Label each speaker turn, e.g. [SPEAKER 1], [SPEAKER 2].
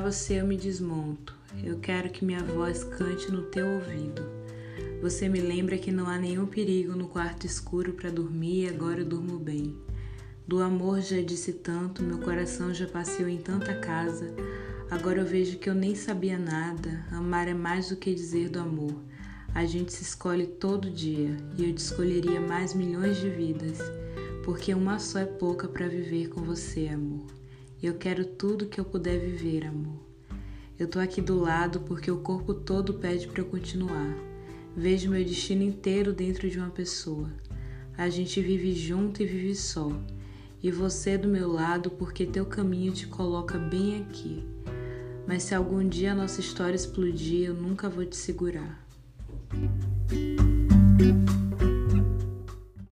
[SPEAKER 1] você eu me desmonto. Eu quero que minha voz cante no teu ouvido. Você me lembra que não há nenhum perigo no quarto escuro para dormir e agora eu durmo bem. Do amor já disse tanto, meu coração já passeou em tanta casa. Agora eu vejo que eu nem sabia nada. Amar é mais do que dizer do amor. A gente se escolhe todo dia e eu te escolheria mais milhões de vidas, porque uma só é pouca para viver com você, amor. Eu quero tudo que eu puder viver, amor. Eu tô aqui do lado porque o corpo todo pede para eu continuar. Vejo meu destino inteiro dentro de uma pessoa. A gente vive junto e vive só. E você do meu lado porque teu caminho te coloca bem aqui. Mas se algum dia a nossa história explodir, eu nunca vou te segurar.